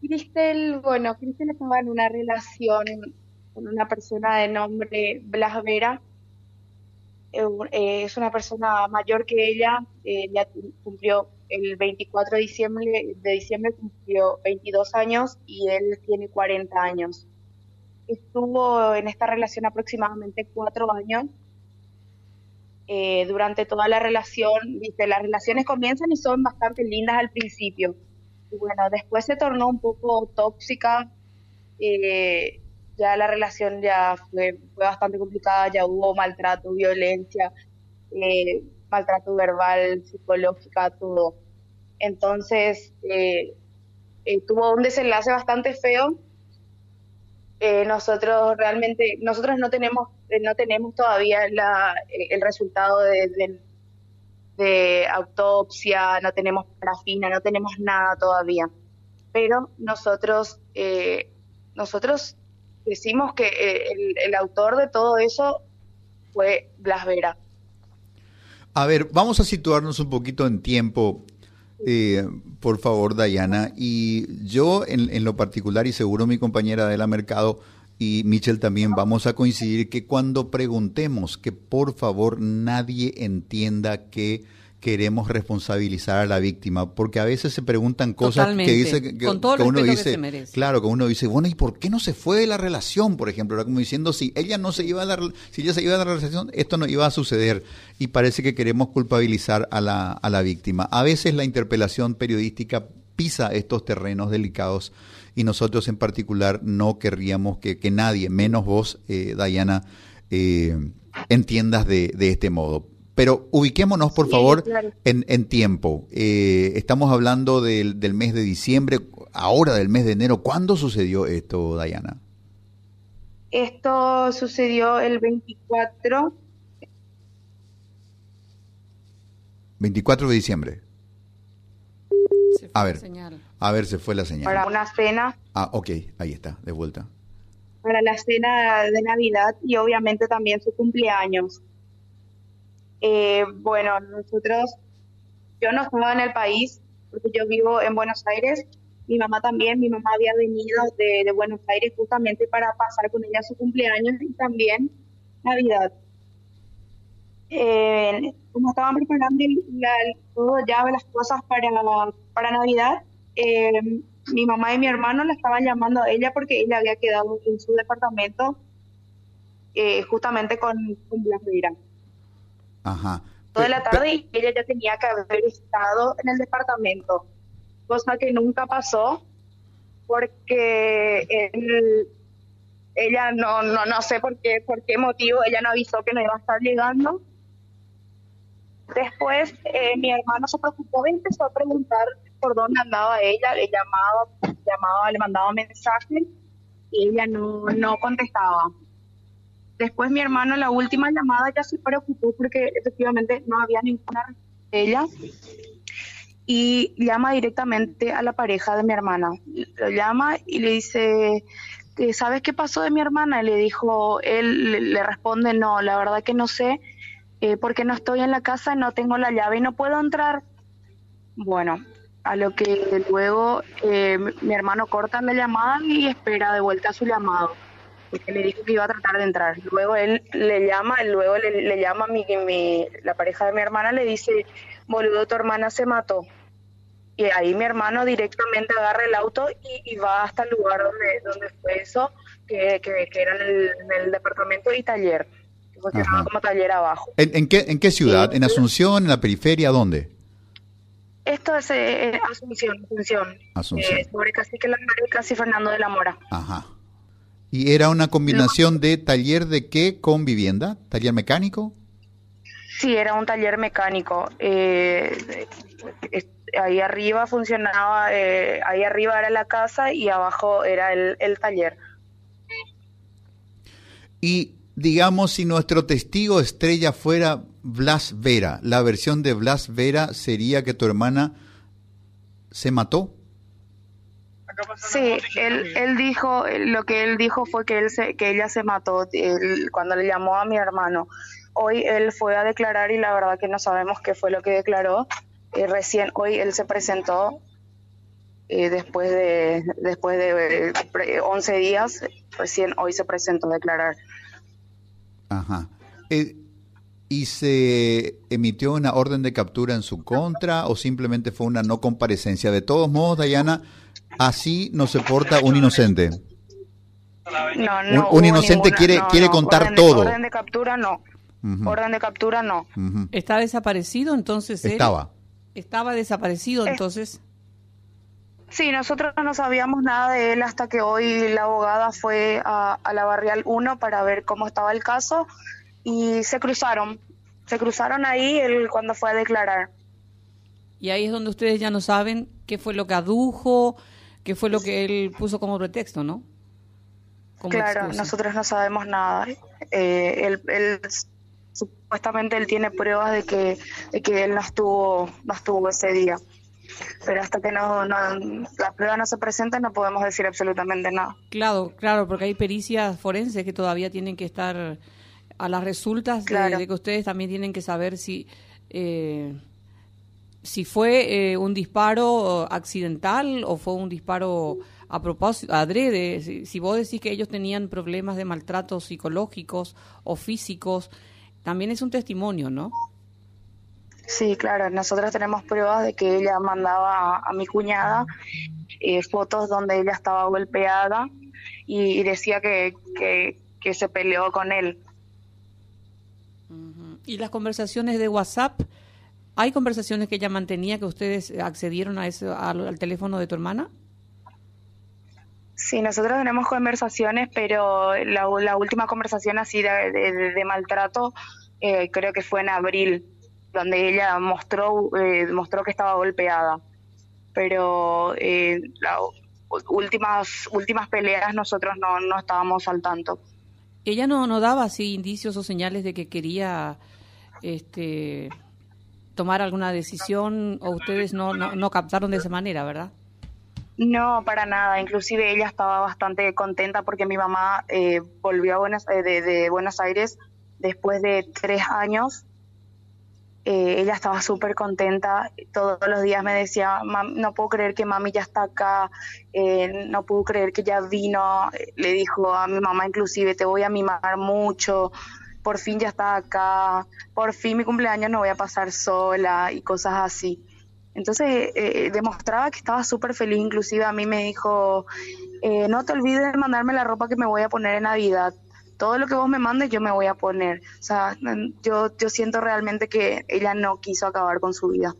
Cristel, bueno, Cristel estaba en una relación con una persona de nombre Blas Vera. Eh, eh, es una persona mayor que ella, eh, ya cumplió el 24 de diciembre, de diciembre cumplió 22 años y él tiene 40 años. Estuvo en esta relación aproximadamente cuatro años. durante toda la relación, las relaciones comienzan y son bastante lindas al principio y bueno, después se tornó un poco tóxica, eh, ya la relación ya fue, fue, bastante complicada, ya hubo maltrato, violencia, eh, maltrato verbal, psicológica, todo. Entonces, eh, tuvo un desenlace bastante feo. nosotros realmente, nosotros no tenemos, no tenemos todavía la, el resultado de de autopsia, no tenemos parafina, no tenemos nada todavía. Pero nosotros, eh, nosotros decimos que eh, el, autor de todo eso fue Blas Vera. A ver, vamos a situarnos un poquito en tiempo, eh, por favor, Dayana. Y yo, en, en, lo particular, y seguro mi compañera de la Mercado y Michelle también, vamos a coincidir que cuando preguntemos que por favor nadie entienda que queremos responsabilizar a la víctima, porque a veces se preguntan cosas que dice que, uno dice, claro, que uno dice, bueno, ¿y por qué no se fue de la relación, por ejemplo? Era como diciendo, si ella no se iba a dar, si ella se iba a la relación, esto no iba a suceder, y parece que queremos culpabilizar a la, a la víctima. A veces la interpelación periodística pisa estos terrenos delicados y nosotros en particular no querríamos que, que nadie, menos vos, eh, Diana, eh, entiendas de, de este modo. Pero ubiquémonos, por favor, en, en, tiempo. Eh, estamos hablando del, del, mes de diciembre, ahora del mes de enero. ¿Cuándo sucedió esto, Dayana? Esto sucedió el 24. 24 de diciembre. a ver, a ver, se fue la señal. Para una cena. Ah, ok, ahí está, de vuelta. Para la cena de Navidad y obviamente también su cumpleaños. Eh, bueno, nosotros, yo no estaba en el país porque yo vivo en Buenos Aires, mi mamá también, mi mamá había venido de, Buenos Aires justamente para pasar con ella su cumpleaños y también Navidad. Eh, como estaban preparando la, todo ya las cosas para, para Navidad, eh, mi mamá y mi hermano la estaban llamando a ella porque ella había quedado en su departamento justamente con, con Blas Ajá. Toda la tarde y ella ya tenía que haber estado en el departamento, cosa que nunca pasó porque ella no, no, no sé por qué, por qué motivo, ella no avisó que no iba a estar llegando. Después eh, mi hermano se preocupó y empezó a preguntar por dónde andaba ella, le llamaba, llamaba, le mandaba mensajes y ella no, no contestaba. Después mi hermano, la última llamada, ya se preocupó porque efectivamente no había ninguna de ella y llama directamente a la pareja de mi hermana. Lo llama y le dice, ¿sabes qué pasó de mi hermana? Y le dijo, él le responde, no, la verdad que no sé, eh, porque no estoy en la casa, no tengo la llave y no puedo entrar. Bueno, a lo que luego eh, mi hermano corta la llamada y espera de vuelta su llamado porque le dijo que iba a tratar de entrar. Luego él le llama, luego le, llama a mi, mi, la pareja de mi hermana, le dice, boludo, tu hermana se mató. Y ahí mi hermano directamente agarra el auto y, va hasta el lugar donde, donde fue eso, que, que, era en el, departamento y taller, que funcionaba como taller abajo. ¿En, qué, en qué ciudad? ¿En Asunción, en la periferia, dónde? Esto es eh, Asunción, Asunción. Asunción. Eh, sobre casi que la casi Fernando de la Mora. Ajá. ¿Y era una combinación de taller de qué con vivienda? ¿Taller mecánico? Sí, era un taller mecánico. Eh, ahí arriba funcionaba, ahí arriba era la casa y abajo era el, taller. Y digamos, si nuestro testigo estrella fuera Blas Vera, la versión de Blas Vera sería que tu hermana se mató. Sí, él, él dijo, lo que él dijo fue que, él se, que ella se mató cuando le llamó a mi hermano. Hoy él fue a declarar y la verdad que no sabemos qué fue lo que declaró. Eh, recién hoy él se presentó eh, después de después de 11 días, recién hoy se presentó a declarar. Ajá. ¿Y se emitió una orden de captura en su contra o simplemente fue una no comparecencia? De todos modos, Dayana, así no se porta un inocente. No, no, un, inocente quiere, quiere contar todo. orden de captura no. Orden de captura no. ¿Está desaparecido entonces? Estaba. ¿Estaba desaparecido entonces? Sí, nosotros no sabíamos nada de él hasta que hoy la abogada fue a, a la Barrial 1 para ver cómo estaba el caso y se cruzaron. Se cruzaron ahí él cuando fue a declarar. Y ahí es donde ustedes ya no saben qué fue lo que adujo, qué fue lo que él puso como pretexto, ¿no? claro, nosotros no sabemos nada. Eh, él, supuestamente él tiene pruebas de que, de que él no estuvo, no estuvo ese día. Pero hasta que no, no la prueba no se presente no podemos decir absolutamente nada. Claro, claro, porque hay pericias forenses que todavía tienen que estar a las resultas de, que ustedes también tienen que saber si eh, si fue eh, un disparo accidental o fue un disparo a propósito, adrede. Si, si vos decís que ellos tenían problemas de maltrato psicológicos o físicos, también es un testimonio, ¿no? Sí, claro. Nosotros tenemos pruebas de que ella mandaba a, mi cuñada eh, fotos donde ella estaba golpeada y, decía que, que se peleó con él. ¿Y las conversaciones de WhatsApp? ¿Hay conversaciones que ella mantenía que ustedes accedieron a eso, al, teléfono de tu hermana? Sí, nosotros tenemos conversaciones, pero la, última conversación así de, maltrato eh, creo que fue en abril, donde ella mostró, eh, mostró que estaba golpeada. Pero eh, las últimas, últimas peleas nosotros no, no estábamos al tanto. Ella no, no daba así indicios o señales de que quería este, tomar alguna decisión o ustedes no, no, captaron de esa manera, ¿verdad? No, para nada. Inclusive ella estaba bastante contenta porque mi mamá eh, volvió a Buenos, eh, de, Buenos Aires después de tres años. Eh, ella estaba súper contenta. Todos los días me decía, no puedo creer que mami ya está acá, no puedo creer que ya vino. Le dijo a mi mamá inclusive, te voy a mimar mucho, por fin ya está acá, por fin mi cumpleaños no voy a pasar sola y cosas así. Entonces eh, demostraba que estaba súper feliz, inclusive a mí me dijo, eh, no te olvides de mandarme la ropa que me voy a poner en Navidad. Todo lo que vos me mandes yo me voy a poner. O sea, yo, yo siento realmente que ella no quiso acabar con su vida.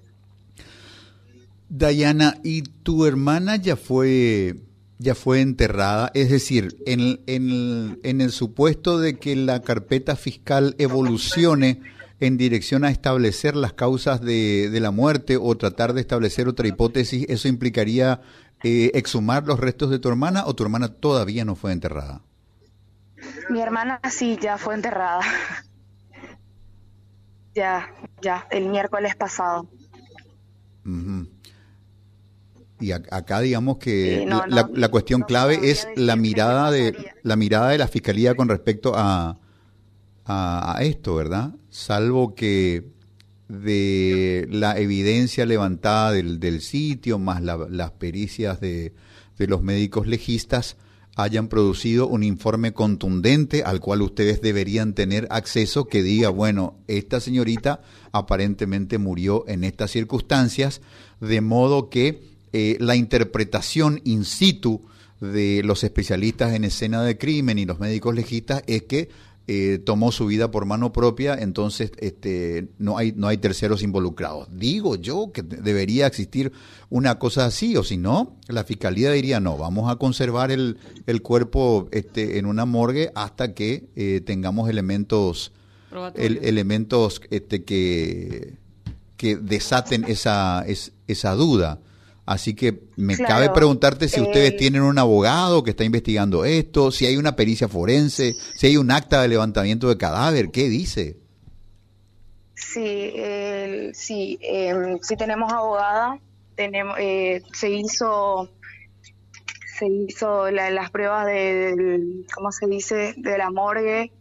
Dayana, ¿y tu hermana ya fue ya fue enterrada, es decir, en, en, el supuesto de que la carpeta fiscal evolucione en dirección a establecer las causas de, de la muerte o tratar de establecer otra hipótesis, ¿eso implicaría eh, exhumar los restos de tu hermana o tu hermana todavía no fue enterrada? Mi hermana sí, ya fue enterrada. ya, ya, el miércoles pasado. Y acá digamos que la, cuestión clave es la mirada de la mirada de la fiscalía con respecto a, a, esto, ¿verdad? Salvo que de la evidencia levantada del, del sitio más las pericias de, de los médicos legistas hayan producido un informe contundente al cual ustedes deberían tener acceso que diga, bueno, esta señorita aparentemente murió en estas circunstancias, de modo que eh, la interpretación in situ de los especialistas en escena de crimen y los médicos legistas es que eh, tomó su vida por mano propia, entonces este, no, hay, no hay terceros involucrados. Digo yo que debería existir una cosa así, o si no, la fiscalía diría, no, vamos a conservar el, el cuerpo este, en una morgue hasta que eh, tengamos elementos, elementos este, que, que desaten esa, esa duda. Así que me cabe preguntarte si ustedes tienen un abogado que está investigando esto, si hay una pericia forense, si hay un acta de levantamiento de cadáver, ¿qué dice? Sí, sí, em, sí tenemos abogada, tenemos, eh, se hizo se hizo las pruebas de, ¿cómo se dice?, de la morgue.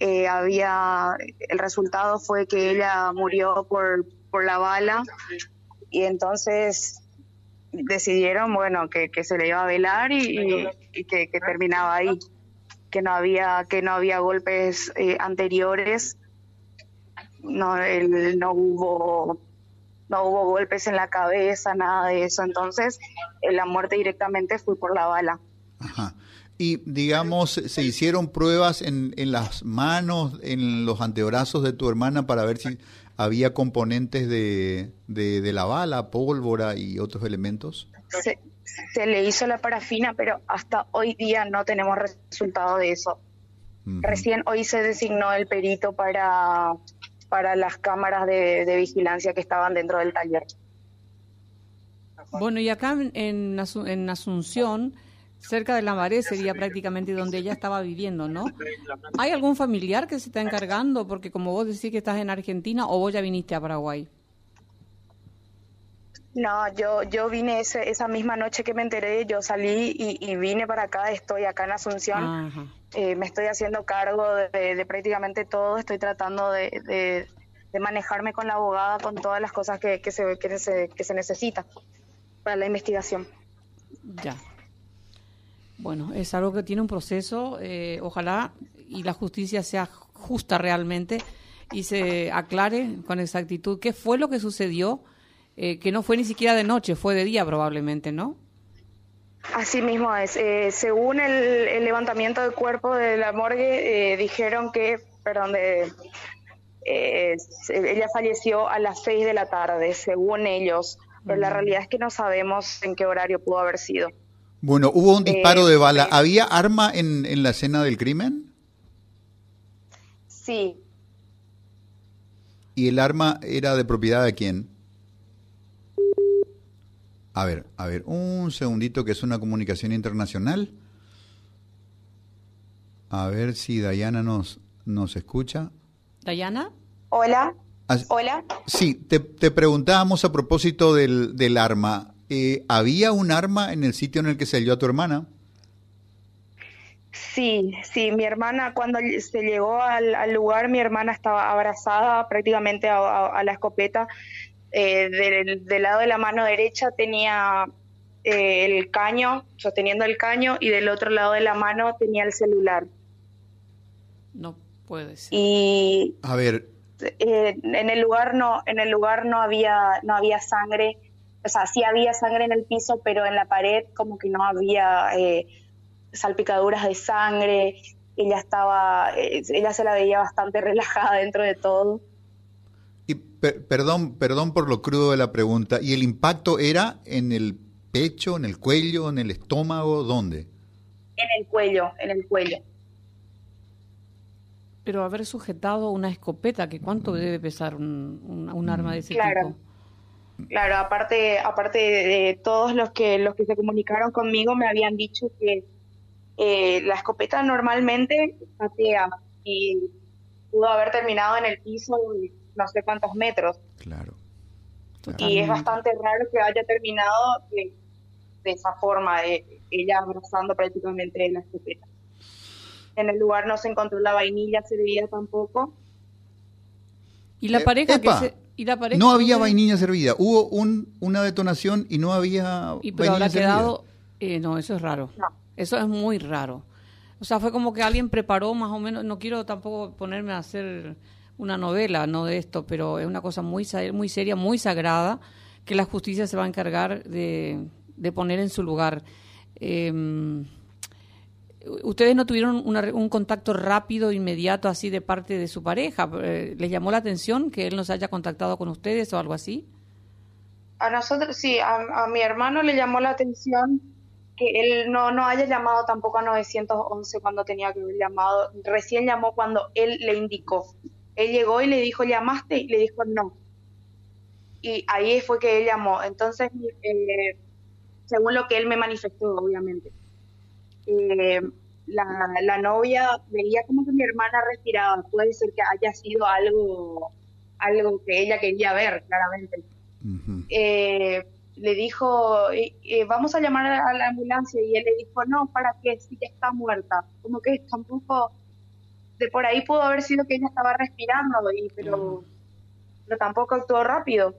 Eh, había, el resultado fue que ella murió por, por la bala y entonces decidieron, bueno, que, se le iba a velar y, que, terminaba ahí, que no había, que no había golpes eh, anteriores, no, no hubo no hubo golpes en la cabeza, nada de eso. Entonces, eh, la muerte directamente fue por la bala. Ajá. Y digamos, ¿se hicieron pruebas en, en las manos, en los antebrazos de tu hermana para ver si había componentes de, de, la bala, pólvora y otros elementos? Se, le hizo la parafina, pero hasta hoy día no tenemos resultado de eso. Recién hoy se designó el perito para, para las cámaras de, de vigilancia que estaban dentro del taller. Bueno, y acá en, en Asunción cerca de la Maré sería prácticamente donde ella estaba viviendo, ¿no? ¿Hay algún familiar que se está encargando? Porque como vos decís que estás en Argentina o vos ya viniste a Paraguay. No, yo, yo vine esa misma noche que me enteré, yo salí y, vine para acá, estoy acá en Asunción, eh, me estoy haciendo cargo de, prácticamente todo, estoy tratando de, manejarme con la abogada, con todas las cosas que, que, se, que, se, que se necesita para la investigación. Ya, bueno, es algo que tiene un proceso, eh, ojalá y la justicia sea justa realmente y se aclare con exactitud qué fue lo que sucedió, eh, que no fue ni siquiera de noche, fue de día probablemente, ¿no? Así mismo es. Eh, según el, levantamiento del cuerpo de la morgue, dijeron que, perdón, ella falleció a las seis de la tarde, según ellos, pero la realidad es que no sabemos en qué horario pudo haber sido. Bueno, hubo un disparo de bala. ¿Había arma en, en la escena del crimen? Sí. ¿Y el arma era de propiedad de quién? A ver, a ver, un segundito que es una comunicación internacional. A ver si Dayana nos, nos escucha. ¿Dayana? Hola. Hola. Sí, te, te preguntábamos a propósito del, del arma. Eh, ¿había un arma en el sitio en el que se halló a tu hermana? Sí, sí, mi hermana cuando se llegó al, lugar, mi hermana estaba abrazada prácticamente a, la escopeta. Eh, del, lado de la mano derecha tenía eh, el caño, sosteniendo el caño, y del otro lado de la mano tenía el celular. No puede ser. Y a ver, en el lugar no, en el lugar no había, no había sangre o sea, sí había sangre en el piso, pero en la pared como que no había eh, salpicaduras de sangre, ella estaba, eh, ella se la veía bastante relajada dentro de todo. Y perdón, perdón por lo crudo de la pregunta, ¿y el impacto era en el pecho, en el cuello, en el estómago, dónde? En el cuello, en el cuello. Pero haber sujetado una escopeta, que cuánto debe pesar un, un, arma de ese tipo. Claro, aparte, aparte de, todos los que los que se comunicaron conmigo me habían dicho que eh, la escopeta normalmente patea y pudo haber terminado en el piso no sé cuántos metros. Claro. Y es bastante raro que haya terminado de, esa forma, ella abrazando prácticamente la escopeta. En el lugar no se encontró la vainilla servida tampoco. ¿Y la eh, pareja que se, no había vainilla servida. Hubo un, una detonación y no había y pero habrá quedado eh, no eso es raro. Eso es muy raro. O sea fue como que alguien preparó más o menos no quiero tampoco ponerme a hacer una novela no de esto pero es una cosa muy muy seria muy sagrada que la justicia se va a encargar de, de poner en su lugar. Eh, ¿Ustedes no tuvieron un contacto rápido, inmediato, así de parte de su pareja? Eh, ¿Les llamó la atención que él nos haya contactado con ustedes o algo así? A nosotros sí, a, mi hermano le llamó la atención que él no, no haya llamado tampoco a 911 cuando tenía que haber llamado. Recién llamó cuando él le indicó. Él llegó y le dijo, ¿llamaste? Y le dijo, no. Y ahí fue que él llamó. Entonces, eh, según lo que él me manifestó, obviamente eh, la, novia veía como que mi hermana respiraba. Puede ser que haya sido algo, algo que ella quería ver, claramente. Eh, le dijo, eh, eh, vamos a llamar a la ambulancia y él le dijo, no, ¿para qué? Si ya está muerta. Como que tampoco, de por ahí pudo haber sido que ella estaba respirando, y, pero, pero tampoco actuó rápido.